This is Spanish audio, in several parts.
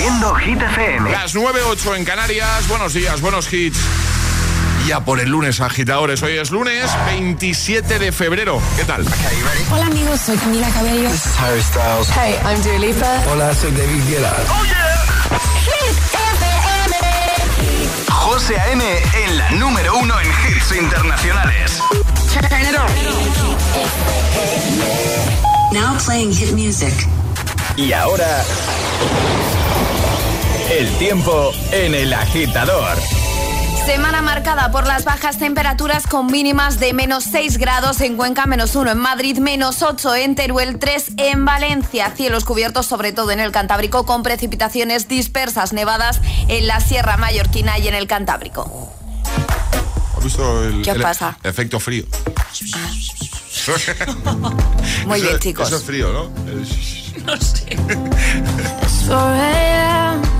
Haciendo Hit FM. Las 9.08 en Canarias. Buenos días, buenos hits. Ya por el lunes, agitadores. Hoy es lunes 27 de febrero. ¿Qué tal? Hola amigos, soy Camila Cabello. This is Harry Styles. Hey, I'm Dua Lipa. Hola, soy David Guetta. ¡Oh, yeah! Hit FM. José A.M. en la número uno en hits internacionales. Turn it on. Now playing hit music. Y ahora... El tiempo en el agitador. Semana marcada por las bajas temperaturas con mínimas de menos 6 grados en Cuenca, menos 1 en Madrid, menos 8 en Teruel, 3 en Valencia. Cielos cubiertos sobre todo en el Cantábrico con precipitaciones dispersas nevadas en la Sierra Mallorquina y en el Cantábrico. ¿Has visto el, ¿Qué el pasa? efecto frío? Muy Eso- bien, chicos. Eso es frío, ¿no? El- 4 a.m.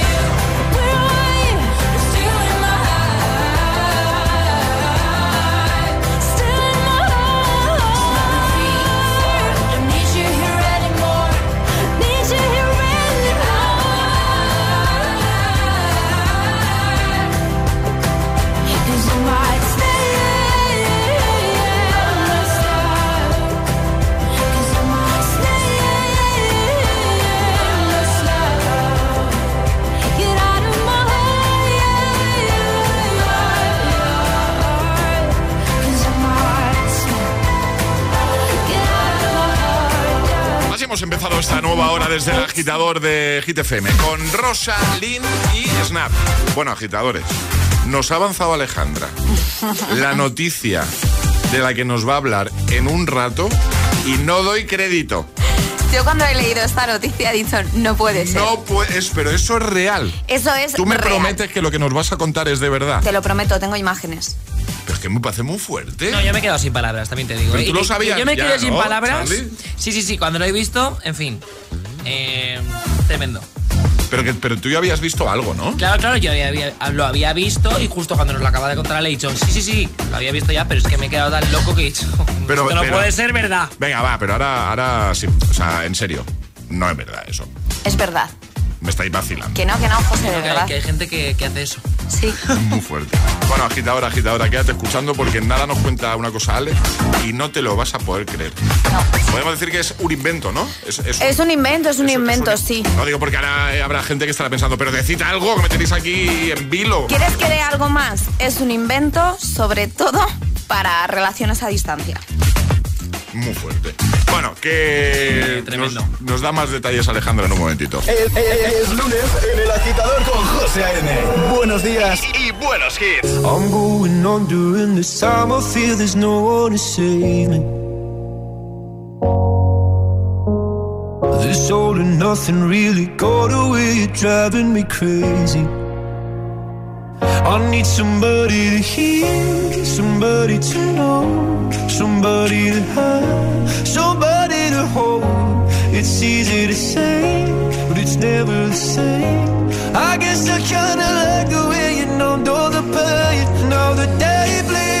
Hemos empezado esta nueva hora desde el agitador de Hit FM con Rosa, Lynn y Snap. Bueno, agitadores, nos ha avanzado Alejandra la noticia de la que nos va a hablar en un rato y no doy crédito. Yo cuando he leído esta noticia he dicho, no puede ser. No puedes, pero eso es real. Eso es Tú me real. prometes que lo que nos vas a contar es de verdad. Te lo prometo, tengo imágenes. Pero es que me parece muy fuerte. No, yo me he quedado sin palabras, también te digo. Pero ¿eh? tú lo Y- y sabías Yo me quedé sin ¿no, palabras. Charlie? Sí, sí, sí, cuando lo he visto, en fin. Eh, tremendo. Pero, que, pero tú ya habías visto algo, ¿no? Claro, claro, yo había- había- lo había visto y justo cuando nos lo acaba de contar le he dicho, sí, sí, sí, lo había visto ya, pero es que me he quedado tan loco que he dicho, Pero- esto no pero- puede ser verdad. Venga, va, pero ahora, ahora sí. O sea, en serio. No es verdad eso. Es verdad. Me estáis vacilando. Que no, que no, José, de Que hay, verdad. que hay gente que, que hace eso. Sí. Muy fuerte. Bueno, agitadora, agitadora, quédate escuchando porque nada nos cuenta una cosa Ale y no te lo vas a poder creer. No. Podemos decir que es un invento, ¿no? Es, Es un invento, es un es- es invento, un- sí. No digo porque ahora habrá gente que estará pensando, pero decid algo que me tenéis aquí en vilo. ¿Quieres que dé algo más? Es un invento, sobre todo, para relaciones a distancia. Muy fuerte. Bueno, que tremendo. Nos, nos da más detalles Alejandra en un momentito. Es, es- es lunes en el agitador con José A.M. Buenos días y, y buenos hits. I'm going on during this time. I feel there's no one to save me. This all and nothing really got away. You're driving me crazy. I need somebody to hear, somebody to know, somebody to have, somebody to hold. It's easy to say, but it's never the same. I guess I kinda like the way you numbed all the pain. Now the day bleeds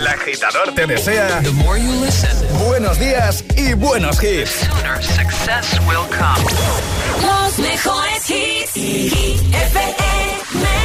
El agitador te desea buenos días y buenos hits. Los mejores hits. Hit FM.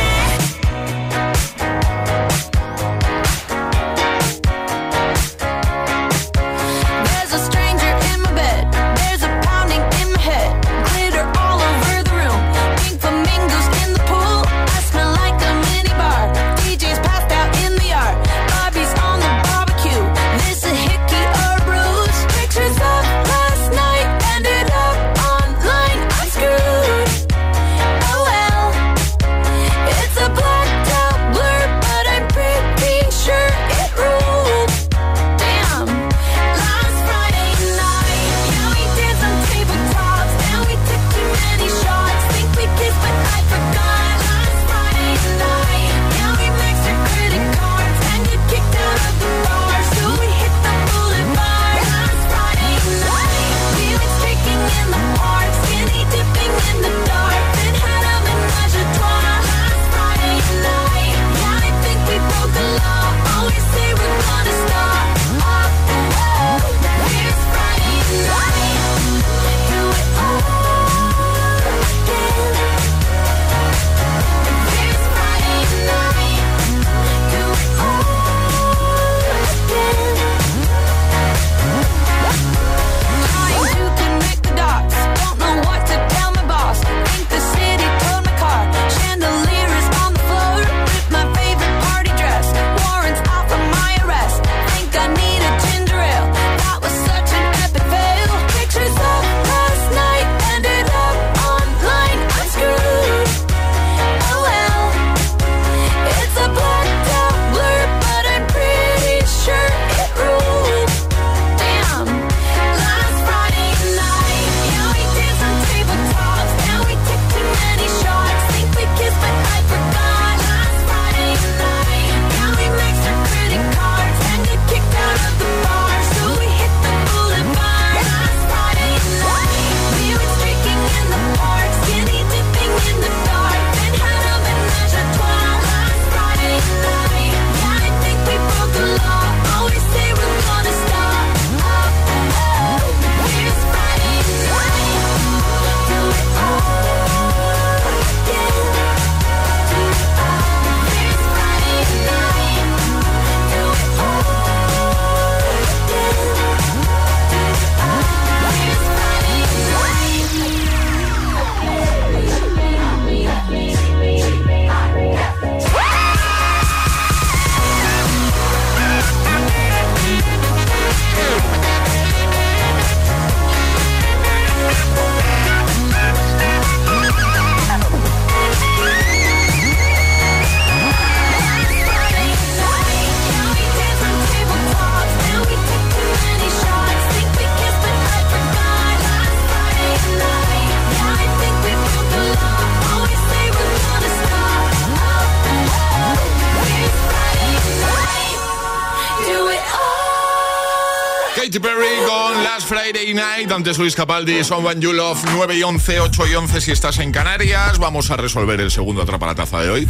Antes Luis Capaldi, Someone You Love, 9 y 11, 8 y 11 si estás en Canarias. Vamos a resolver el segundo atrapalataza de hoy.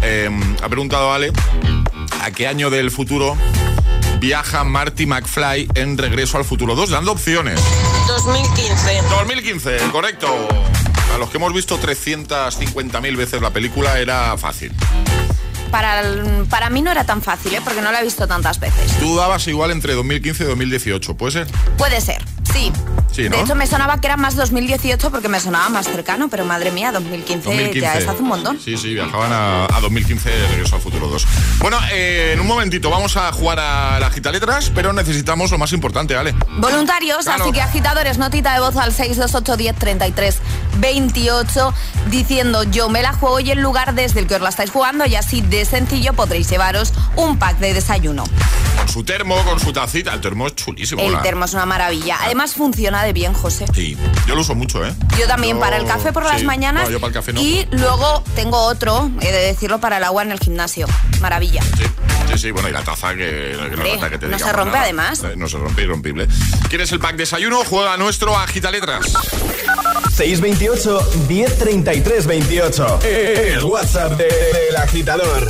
Eh, ha preguntado Ale a qué año del futuro viaja Marty McFly en Regreso al Futuro 2, dando opciones. 2015. 2015, correcto. A los que hemos visto 350.000 veces la película era fácil. Para, el- para mí no era tan fácil, ¿eh? porque no la he visto tantas veces. Tú dabas igual entre 2015 y 2018, ¿puede ser? Puede ser, sí. Sí, ¿no? De hecho, me sonaba que era más 2018 porque me sonaba más cercano, pero madre mía, 2015, 2015. ya es hace un montón. Sí, sí, viajaban a, a 2015 de Regreso al Futuro 2. Bueno, eh, en un momentito vamos a jugar a la gita letras, pero necesitamos lo más importante, Ale. Voluntarios, Claro. así que agitadores, notita de voz al 628 10 33 28 diciendo yo me la juego y el lugar desde el que os la estáis jugando y así de sencillo podréis llevaros un pack de desayuno. Con su termo, con su tacita. El termo es chulísimo. El la- termo es una maravilla. Además funciona de bien, José. Sí, yo lo uso mucho, ¿eh? Yo también Yo- para el café por las mañanas No, yo para el café no. y luego tengo otro, he de decirlo, para el agua en el gimnasio. Maravilla. Sí, sí, sí, bueno, y la taza que, que no, Hombre, que te no se rompe nada. además. Eh, No se rompe, irrompible. ¿Quieres el pack desayuno? Juega nuestro Agita Letras. 628 1033 28. El WhatsApp de- del agitador.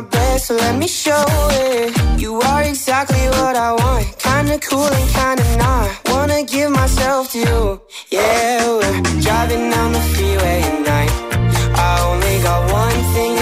My bed, so let me show it. You are exactly what I want. Kinda cool and kinda not. Wanna give myself to you. Yeah, we're driving down the freeway at night. I only got one thing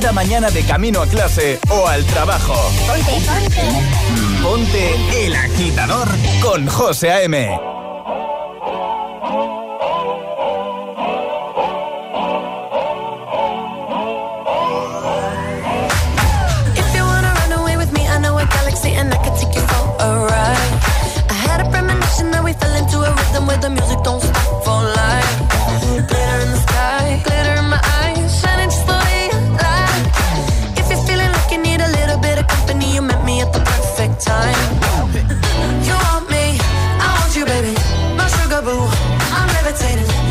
cada mañana de camino a clase o al trabajo. Ponte, ponte. Ponte el agitador con José A.M. A galaxy and I can take you for a ride. I had a premonition that we fell into a rhythm where the music entertainers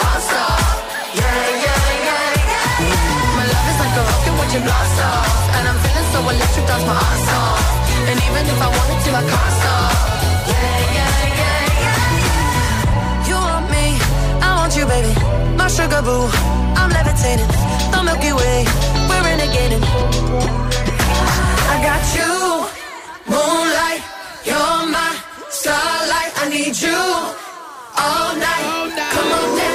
Can't stop. Yeah, yeah, yeah, yeah. My love is like a rocket watching blast off. And I'm feeling so electric, that's my ass off. And even if I wanted to, I can't stop. Yeah, yeah, yeah, yeah. You want me, I want you, baby. My sugar boo, I'm levitating. The Milky Way, we're renegading. I got you, moonlight. You're my starlight. I need you all night. Come on, dance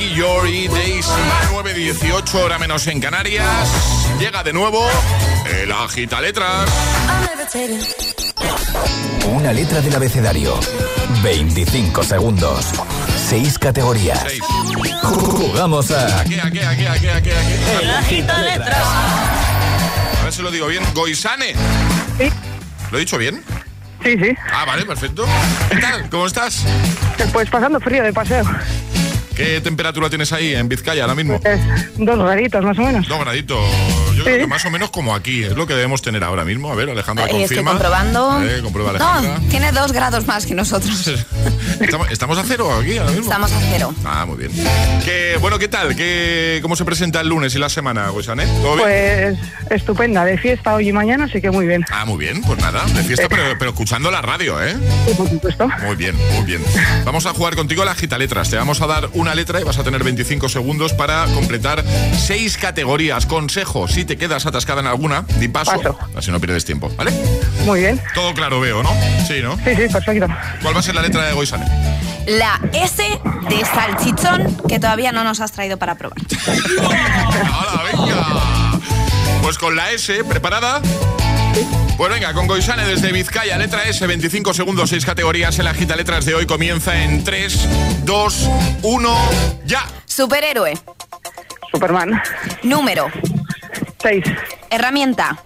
Nicky Yori, Daisy, 9.18 hora menos en Canarias. Llega de nuevo el agita letras. Una letra del abecedario. 25 segundos. 6 categorías. Seis. Jugamos a Aquí, aquí, aquí, aquí, aquí, aquí. El agita letras. A ver si lo digo bien. Goisane. Sí. ¿Lo he dicho bien? Sí, sí. Ah, vale, perfecto. ¿Qué tal? ¿Cómo estás? Pues pasando frío de paseo. ¿Qué temperatura tienes ahí en Vizcaya ahora mismo? Eh, dos graditos más o menos. Dos graditos. Yo creo Sí. que más o menos como aquí. Es lo que debemos tener ahora mismo. A ver, Alejandra Ahí estoy confirma. comprobando. Eh, comprueba Alejandra. no, tiene dos grados más que nosotros. ¿Estamos, estamos a cero aquí ahora mismo? Estamos a cero. Ah, muy bien. Que, bueno, ¿qué tal? ¿Qué, ¿Cómo se presenta el lunes y la semana, Goisane? ¿Todo bien? Pues estupenda, de fiesta hoy y mañana, así que muy bien. Ah, muy bien, pues nada, de fiesta, pero, pero escuchando la radio, ¿eh? Sí, por supuesto. Muy bien, muy bien. Vamos a jugar contigo la gita letras. Te vamos a dar una letra y vas a tener 25 segundos para completar seis categorías. Consejo, si te quedas atascada en alguna, di paso, Paso. así no pierdes tiempo, ¿vale? Muy bien. Todo claro veo, ¿no? Sí, ¿no? Sí, sí, perfecto. ¿Cuál va a ser la letra de Goisane? La S de salchichón que todavía no nos has traído para probar. ¡Hala, venga! Pues con la S, ¿preparada? Pues venga, con Goisane desde Vizcaya, letra S, 25 segundos, 6 categorías. El agita letras de hoy comienza en 3, 2, 1, ya. Superhéroe. Superman. Número. Seis. Herramienta.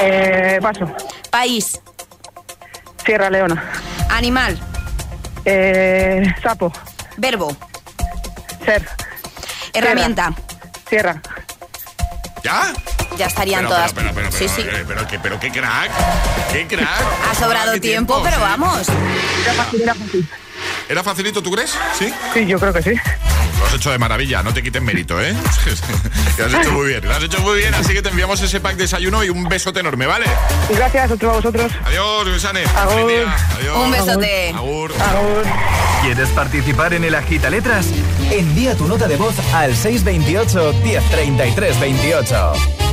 Eh, paso. País. Sierra Leona. Animal. Eh, sapo. Verbo. Ser. Herramienta. Sierra. ¿Ya? Ya estarían Pero, todas. pero, pero, pero, sí, sí. eh, pero, qué, pero qué crack, qué crack. Ha sobrado ¿Qué tiempo, pero sí. vamos. Era fácil, era fácil. ¿Era facilito, tú crees? Sí. Sí, yo creo que sí. Has hecho de maravilla, no te quiten mérito, ¿eh? lo has hecho muy bien, lo has hecho muy bien, así que te enviamos ese pack de desayuno y un besote enorme, ¿vale? Gracias, otro a vosotros. Adiós, Luisane. Agur. Adiós. Un besote. Agur. Agur. ¿Quieres participar en el agita letras? Envía tu nota de voz al 628 1033 28.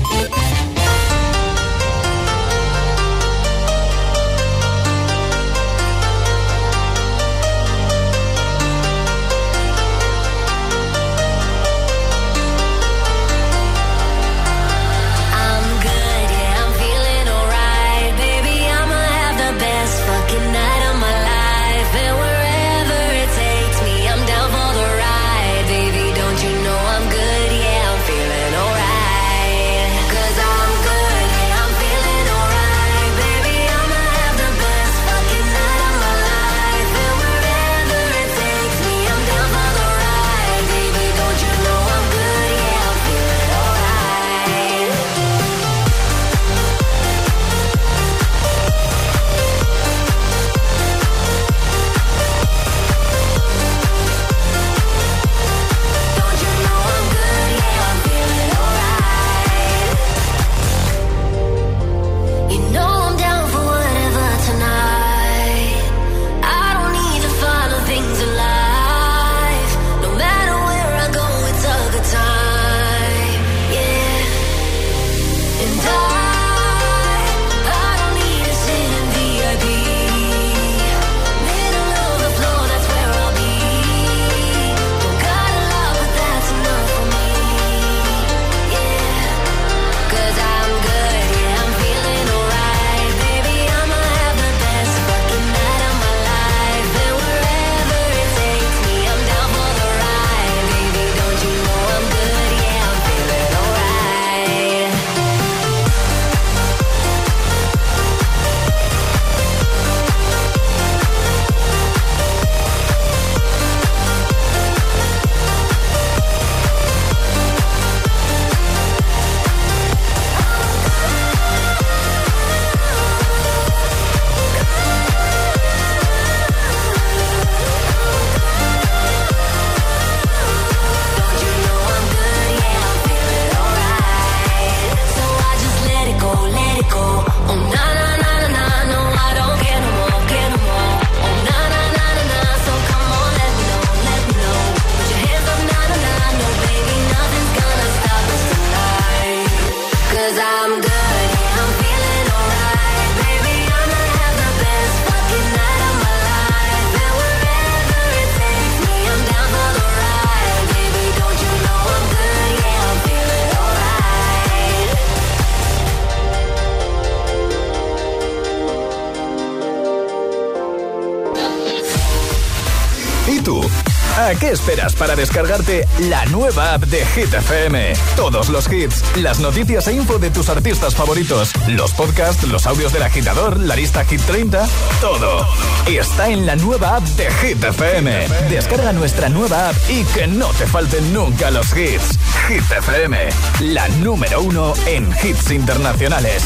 Esperas para descargarte la nueva app de Hit FM? Todos los hits, las noticias e info de tus artistas favoritos, los podcasts, los audios del agitador, la lista Hit 30, todo. Está en la nueva app de Hit FM. Descarga nuestra nueva app y que no te falten nunca los hits. Hit FM, la número uno en hits internacionales.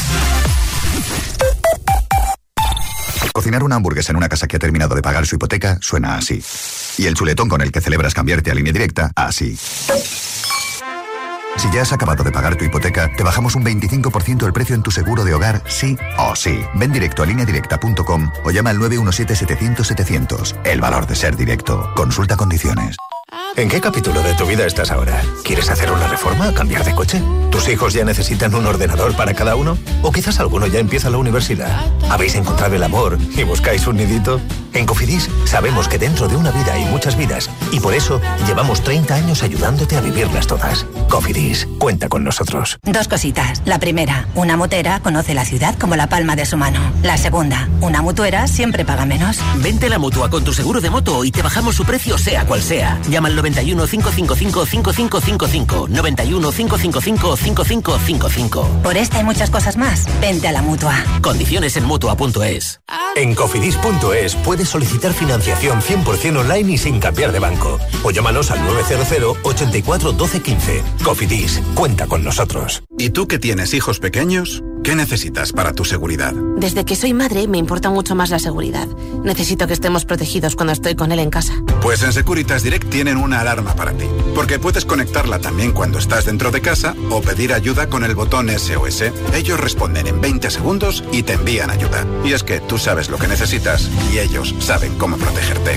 Cocinar una hamburguesa en una casa que ha terminado de pagar su hipoteca suena así. Y el chuletón con el que celebras cambiarte a línea directa, así. Si ya has acabado de pagar tu hipoteca, te bajamos un 25% el precio en tu seguro de hogar, sí o sí. Ven directo a lineadirecta.com o llama al 917-700-700. El valor de ser directo. Consulta condiciones. ¿En qué capítulo de tu vida estás ahora? ¿Quieres hacer una reforma? ¿Cambiar de coche? ¿Tus hijos ya necesitan un ordenador para cada uno? ¿O quizás alguno ya empieza la universidad? ¿Habéis encontrado el amor y buscáis un nidito? En Cofidis sabemos que dentro de una vida hay muchas vidas y por eso llevamos 30 años ayudándote a vivirlas todas. Cofidis, cuenta con nosotros. Dos cositas. La primera, una motera conoce la ciudad como la palma de su mano. La segunda, una mutuera siempre paga menos. Vente a la mutua con tu seguro de moto y te bajamos su precio sea cual sea. Llama al 91 555 5555. 91 555 5555. Por esta y muchas cosas más, vente a la mutua. Condiciones en mutua.es. En cofidis.es puedes solicitar financiación 100% online y sin cambiar de banco. O llámanos al 900 84 12 15. Cofidis, cuenta con nosotros. ¿Y tú que tienes hijos pequeños? ¿Qué necesitas para tu seguridad? Desde que soy madre me importa mucho más la seguridad. Necesito que estemos protegidos cuando estoy con él en casa. Pues en Securitas Direct tienen una alarma para ti, porque puedes conectarla también cuando estás dentro de casa o pedir ayuda con el botón SOS. Ellos responden en 20 segundos y te envían ayuda. Y es que tú sabes lo que necesitas y ellos saben cómo protegerte.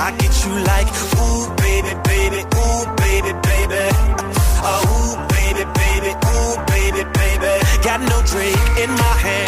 I get you like, ooh, baby, baby, ooh, baby, baby. Oh, ooh, baby, baby, ooh, baby, baby. Got no drink in my hand,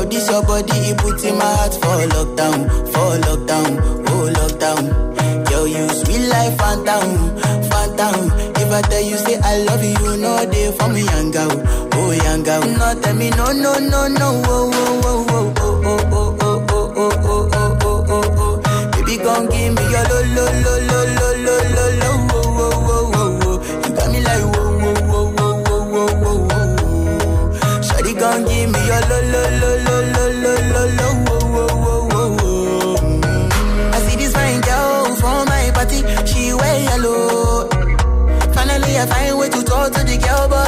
Yo, this your body, it puts in my heart for lockdown, for lockdown, oh lockdown. Yo, you sweet life, phantom, phantom. If I tell you say I love you, know they for me, young girl, oh young girl. No, tell me no, no, no, no, oh, oh, oh, oh, oh, oh, oh, oh, oh, oh, oh, oh, oh, oh, oh. Baby, gon' give me your lo, lo, lo, lo,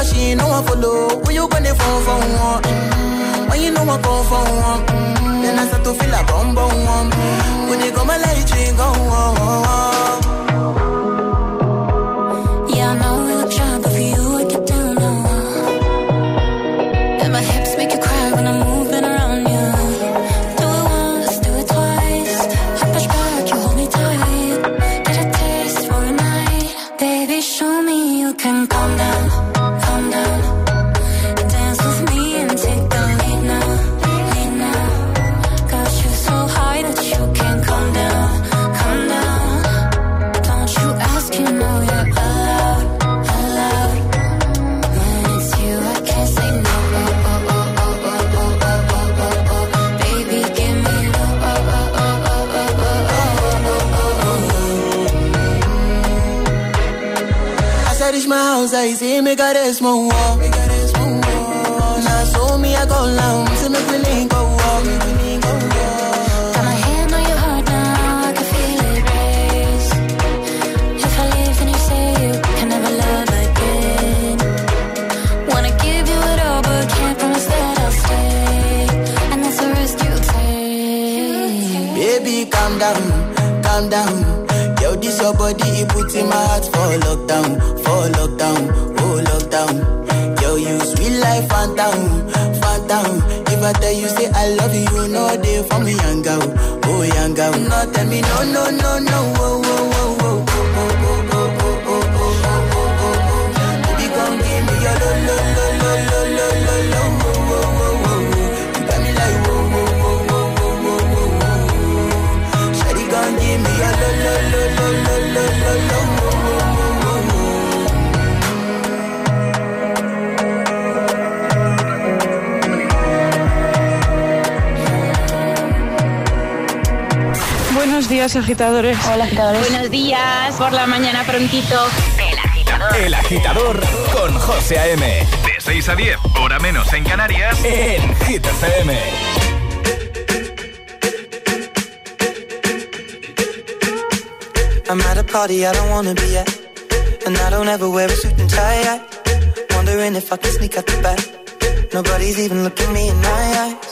she no one follow. When you gonna phone for one? Mm, When you know I come for one? Mm, Then I start to feel a bum bum. When they go my light, you go reach my house, I see me got a small wall. Now so me I go see me feeling go walk. Got my hand on your heart now, I can feel it race. If I leave, then you say you can never love again. Wanna give you it all, but can't promise that I'll stay. And that's the risk you take. Baby, calm down, calm down. Your body, it puts in my lockdown, for lockdown, oh lockdown. Yo, you sweet life, phantom, phantom. If I tell you say I love you, know for me, young girl, oh young girl. No, tell me no, no, no, no, oh, oh, oh, oh, oh, oh, oh, días, agitadores. Hola, agitadores. Buenos días, por la mañana prontito. El agitador. El agitador con José A.M. De 6 a 10, hora menos en Canarias, en Hit FM. I'm at a party I don't wanna be at. And I don't ever wear a suit and tie. Wondering if I can sneak out the back. Nobody's even looking me in my eyes.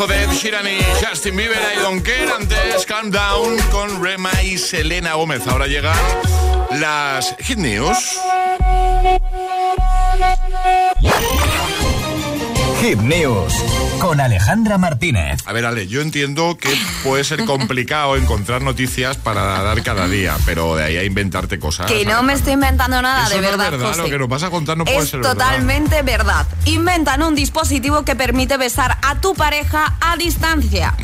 Temazo de Ed Sheeran y Justin Bieber, I don't care. Antes, Calm Down con Rema y Selena Gómez. Ahora llegan las Hit News. Hit News con Alejandra Martínez. A ver, Ale, yo entiendo que puede ser complicado encontrar noticias para dar cada día, pero de ahí a inventarte cosas. Que no me estoy inventando nada, Eso de no verdad. es verdad, José. lo que nos vas a contar no puede es ser verdad. totalmente verdad. Inventan un dispositivo que permite besar a tu pareja a distancia.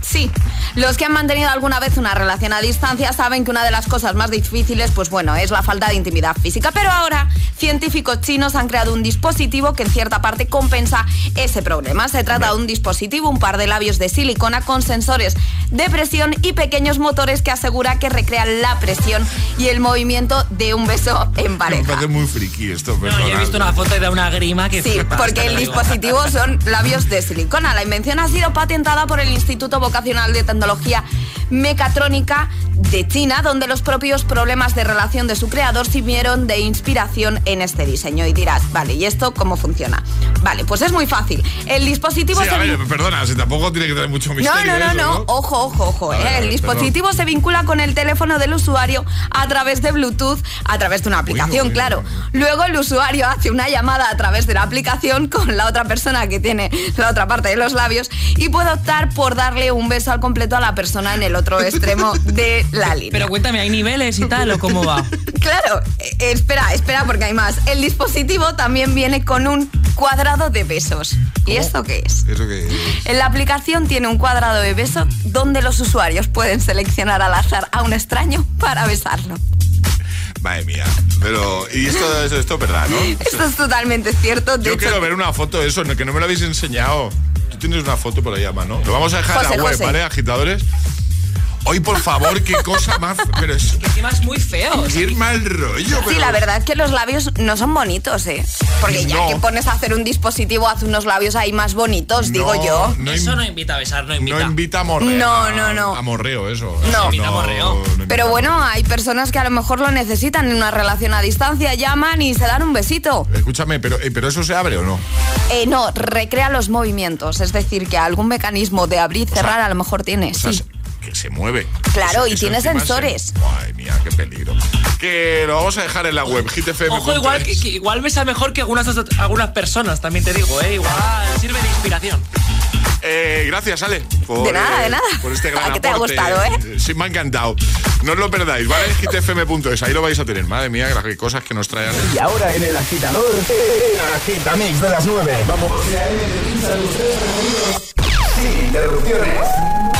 Sí, los que han mantenido alguna vez una relación a distancia saben que una de las cosas más difíciles, pues bueno, es la falta de intimidad física. Pero ahora, científicos chinos han creado un dispositivo que en cierta parte compensa ese problema. Se trata de un dispositivo, un par de labios de silicona con sensores de presión y pequeños motores que asegura que recrean la presión y el movimiento de un beso en Me pareja. parece muy friki esto, No, yo he visto una foto y da una grima que Sí, porque el dispositivo son labios de silicona. La invención ha sido patentada por el Instituto Vocacional de Tecnología Mecatrónica de China, donde los propios problemas de relación de su creador sirvieron de inspiración en este diseño. Y dirás, vale, ¿y esto cómo funciona? Vale, pues es muy fácil. El dispositivo Sí, se a ver, vin- perdona, si tampoco tiene que tener mucho no, misterio. no, no, eso, no, Ojo, ojo, ojo. ¿eh? ver, El dispositivo se vincula con el teléfono del usuario a través de Bluetooth, a través de una aplicación, claro. Luego el usuario hace una llamada a través de la aplicación con la otra persona que tiene la otra parte de los labios y puede optar por darle un beso al completo a la persona en el otro extremo de la línea. Pero cuéntame, ¿hay niveles y tal o cómo va? Claro, eh, espera, espera porque hay más. El dispositivo también viene con un cuadrado de besos. ¿Y esto qué es? Eso que En la aplicación tiene un cuadrado de beso donde los usuarios pueden seleccionar al azar a un extraño para besarlo. Madre mía. Pero, y esto, esto, esto es verdad, ¿no? Esto es totalmente cierto. De Yo hecho, quiero ver una foto de eso, que no me lo habéis enseñado. Tienes una foto por ahí, a mano. Lo vamos a dejar en José, la web, José. ¿vale, agitadores? Hoy, por favor, qué cosa más. Pero es. Que encima es muy feo. Qué mal rollo, Sí, pero- la verdad es que los labios no son bonitos, ¿eh? Porque ya No. que pones a hacer un dispositivo, haz unos labios ahí más bonitos, digo yo. no Eso no invita a besar, no invita. No invita a morreo. No, no, no. A morreo, eso. No. Invita a morreo. no invita Pero bueno, hay personas que a lo mejor lo necesitan en una relación a distancia, llaman y se dan un besito. Escúchame, pero, eh, pero eso se abre o no? Eh, no, recrea los movimientos, es decir, que algún mecanismo de abrir y cerrar a lo mejor tiene, O sea, sí. Se- que se mueve. Claro, y eso tiene encima se- sensores. Ay, mía, qué peligro. Que lo vamos a dejar en la web, hitfm. Ojo, igual, que, que igual besa mejor que algunas, algunas personas, también te digo, ¿eh? Igual sirve de inspiración. Eh, gracias, Ale. Por, De nada, eh, de nada. Por este gran ¿A qué te ha gustado, eh? Sí, me ha encantado. No os lo perdáis, ¿vale? hitfm.es, ahí lo vais a tener. Madre mía, las cosas que nos traen. Y ahora en el agitador, el agitamix de las 9. Vamos. Sin interrupciones.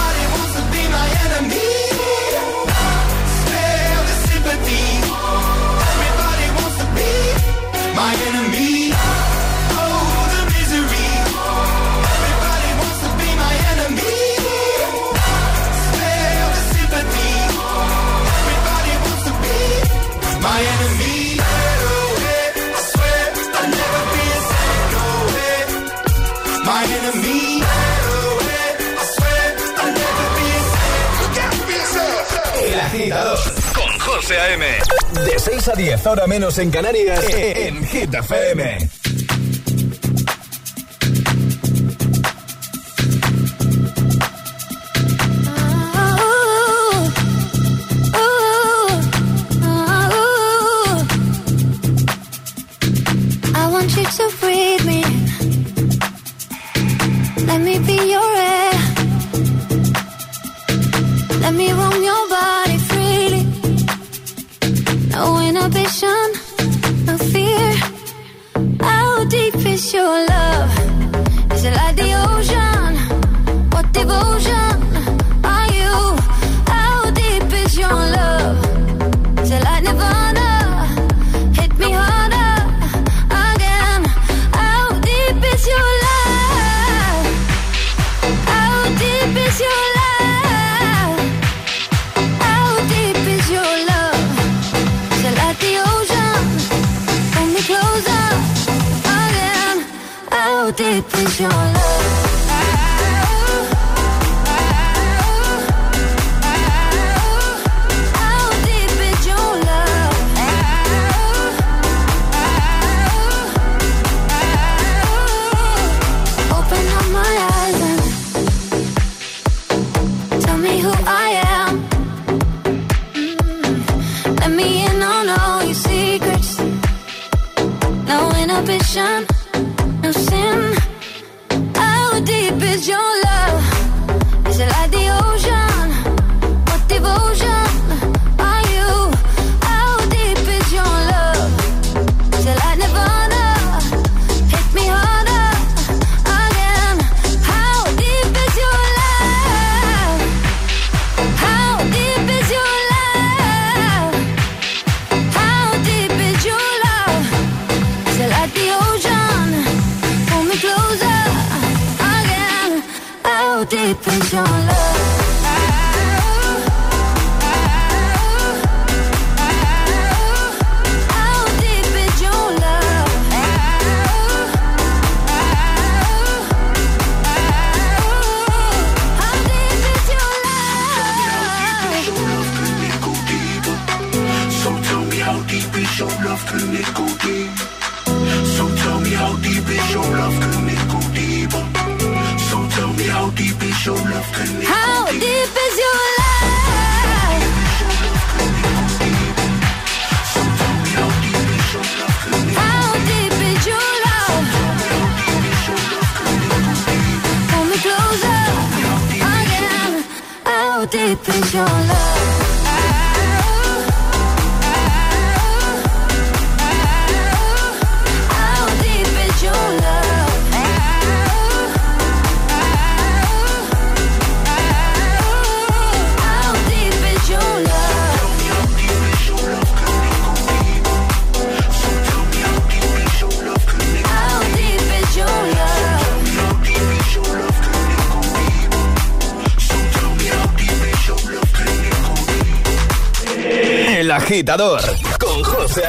6 a 10, ahora menos en Canarias, en Hit FM. How deep is your your love? Is your love? Agitador con José.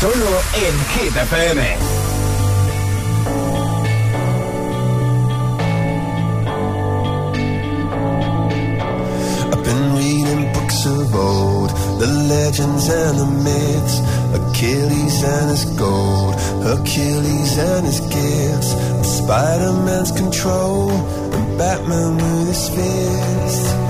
Solo en Hit FM. I've been reading books of old, the legends and the myths, Achilles and his gold, Hercules and his gifts, Spider-Man's control, and Batman with his fist.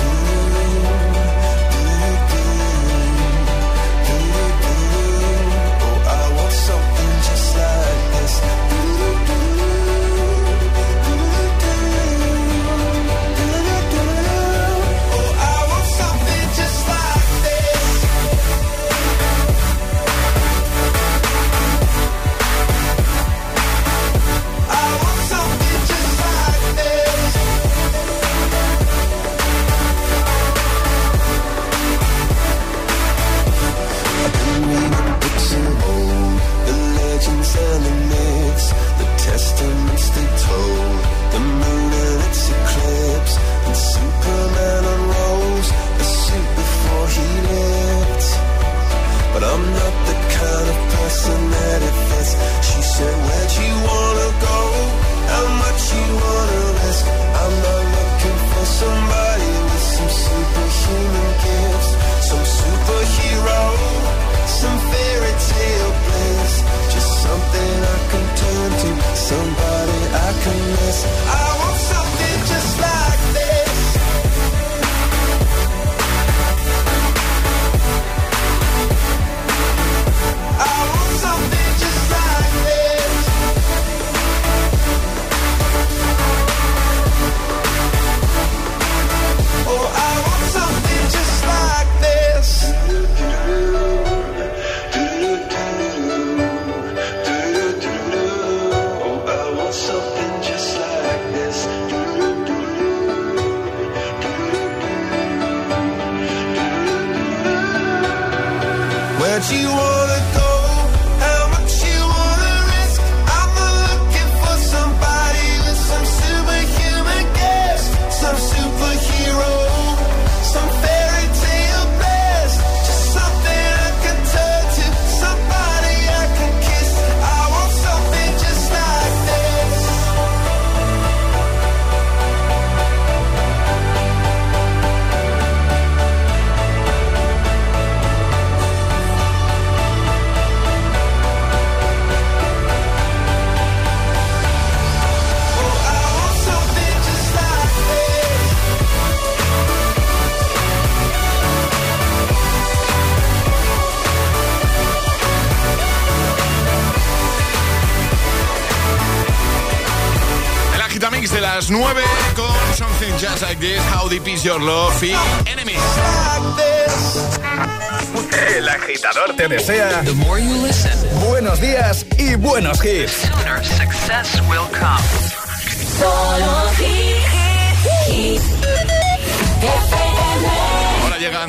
9 con Something Just Like This, How Deep Is Your Love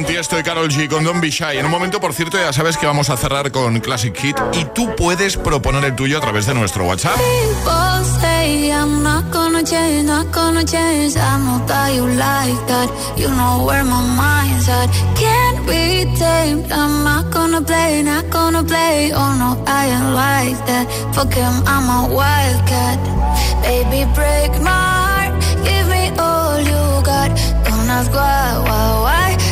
Llegan Tiesto y Carol G con Don't Be Shy. En un momento, por cierto, ya sabes que vamos a cerrar con Classic Hit y tú puedes proponer el tuyo a través de nuestro WhatsApp. Why, why, why.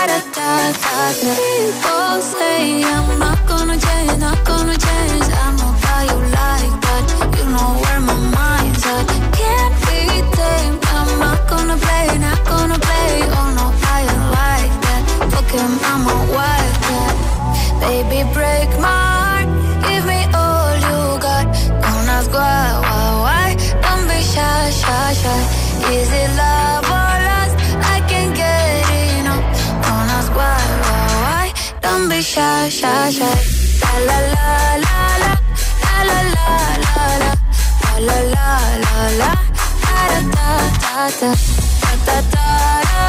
People say I'm not gonna change, not gonna change. I know how you like that. You know where my mind's at. Can't be. I'm not gonna play, not gonna play. Oh no, I don't that. Fucking, I'm a. Baby, break shy, shy, shy. La la la la la, la la la la la, la la la da da da da da, da da da da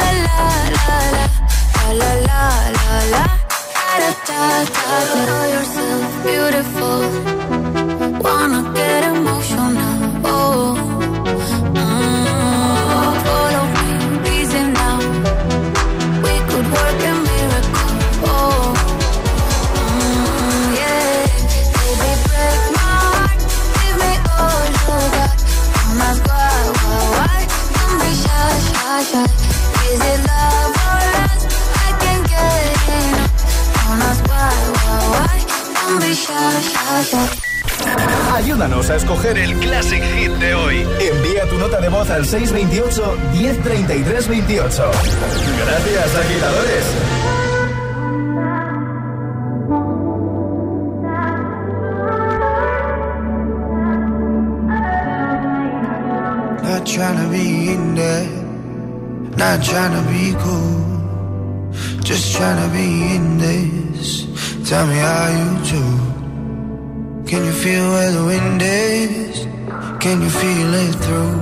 la la la la la, la la la la da da da da. Know yourself beautiful, wanna al 628 1033 28. Gracias, agitadores. Not trying to be in there, not trying to be cool. Just trying to be in this. Tell me how you do. Can you feel where the wind is? Can you feel it through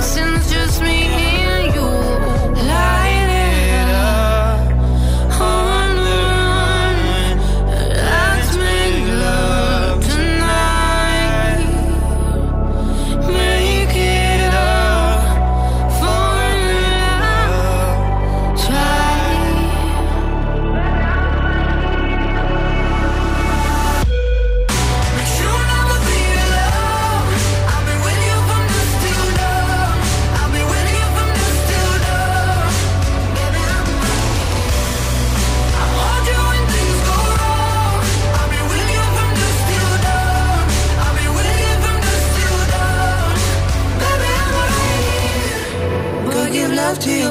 and your sins just me and you. Light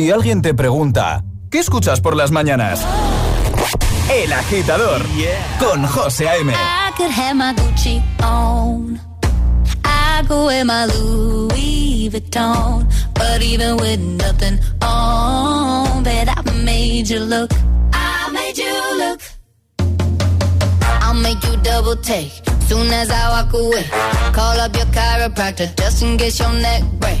Si alguien te pregunta, ¿qué escuchas por las mañanas? El agitador con José A.M. I could have my Gucci on. I go wear my Louis Vuitton. But even with nothing on, bet I made you look. I made you look. I'll make you double take. Soon as I walk away, call up your chiropractor just in case your neck break.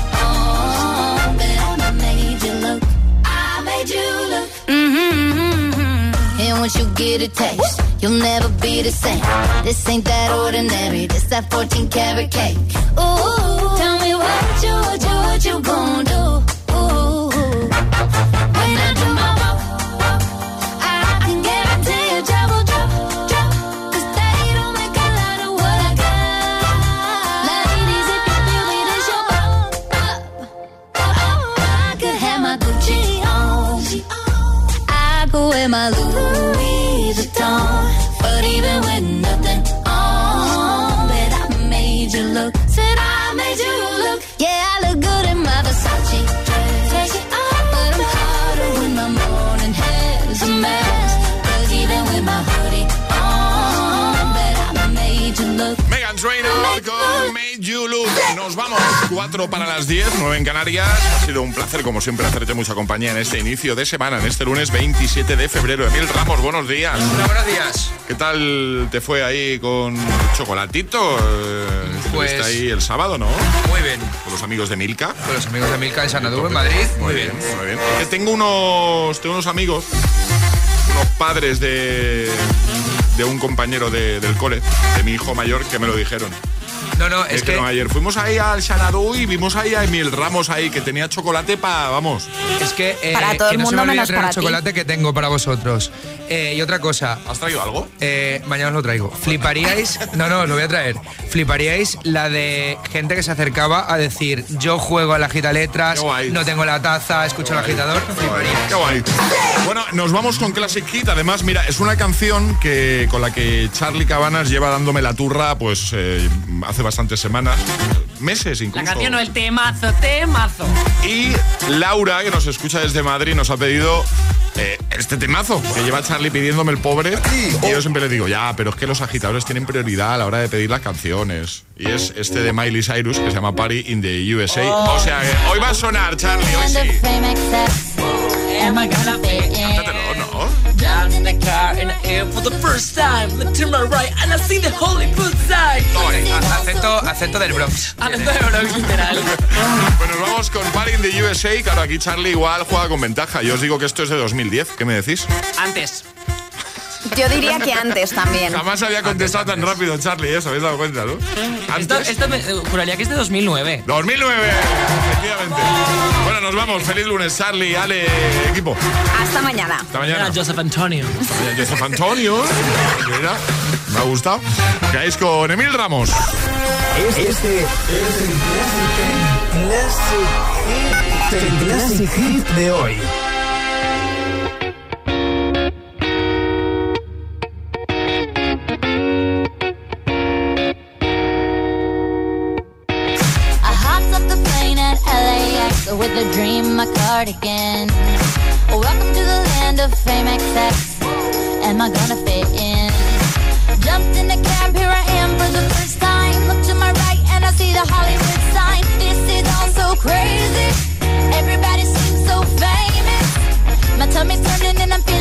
And once you get a taste, you'll never be the same. This ain't that ordinary. This that 14 karat cake. Ooh, tell me what you, what you, what you gonna do? Ooh, when I do my walk, I can make a lot of what I got. If you feel your pop, pop. I could have my Gucci on. I could wear my Louis Nos vamos. 4 para las 10, 9 en Canarias. Ha sido un placer, como siempre, hacerte mucha compañía en este inicio de semana, en este lunes 27 de febrero. Emil Ramos, buenos días. buenos días. ¿Qué tal te fue ahí con chocolatito? Pues- estuviste ahí el sábado, ¿no? Muy bien. Con los amigos de Milka. Con los amigos de Milka en Sanadú, en Madrid. Muy bien, muy bien. Que tengo unos, tengo unos amigos, unos padres de, de un compañero de- del cole, de mi hijo mayor, que me lo dijeron. No, no, es que, dijeron ayer fuimos ahí al Xanadu y vimos ahí a Emil Ramos ahí, que tenía chocolate para, vamos. es que, eh, Para todo que el no se mundo me menos traer el para ti. chocolate que tengo para vosotros. Eh, y otra cosa. ¿Has traído algo? Eh, mañana os lo traigo. Fliparíais, no, no, os lo voy a traer. Fliparíais la de gente que se acercaba a decir, yo juego a la gita letras, no tengo la taza, escucho el agitador. Fliparíais. Qué guay. Bueno, nos vamos con Classic Hit. Además, mira, es una canción que con la que Charlie Cabanas lleva dándome la turra, pues eh, hace bastantes semanas, meses incluso. La canción o el temazo, temazo. Y Laura, que nos escucha desde Madrid, nos ha pedido eh, este temazo que lleva Charlie pidiéndome el pobre. Y yo siempre le digo, ya, pero es que los agitadores tienen prioridad a la hora de pedir las canciones. Y es este de Miley Cyrus que se llama Party in the USA. O sea, que hoy va a sonar, Charlie, hoy sí. I fit in? The car in the air for the first time. Look to my right and I see the Hollywood side. Acento, acento del Bronx. Acento de Bronx, literal. Bueno, nos vamos con Party in the USA. Claro, aquí Charlie igual juega con ventaja. Yo os digo que esto es de 2010. ¿Qué me decís? Antes. Yo diría que antes también. Jamás había contestado tan rápido, Charlie, ¿eh? ¿Os habéis dado cuenta, no? Esto, esto me eh, juraría que es de 2009. 2009, efectivamente. Bueno, nos vamos. Feliz lunes, Charlie, Ale, equipo. Hasta mañana. Hasta mañana. Era Joseph Antonio. Joseph Antonio. Mira, me ha gustado. Caéis con Emil Ramos. Este es el Classic Classic Hit de hoy. Cardigan. Welcome to the land of fame XX. Am I gonna fit in? Jumped in the cab, here I am for the first time. Look to my right and I see the Hollywood sign. This is all so crazy. Everybody seems so famous. My tummy's turning and I'm feeling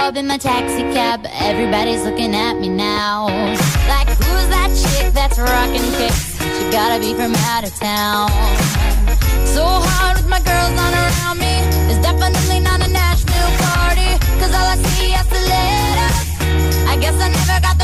club in my taxi cab. Everybody's looking at me now. Like, who's that chick that's rockin' kicks. She gotta be from out of town. So hard with my girls not around me. It's definitely not a Nashville party. Cause all I see is the letters. I guess I never got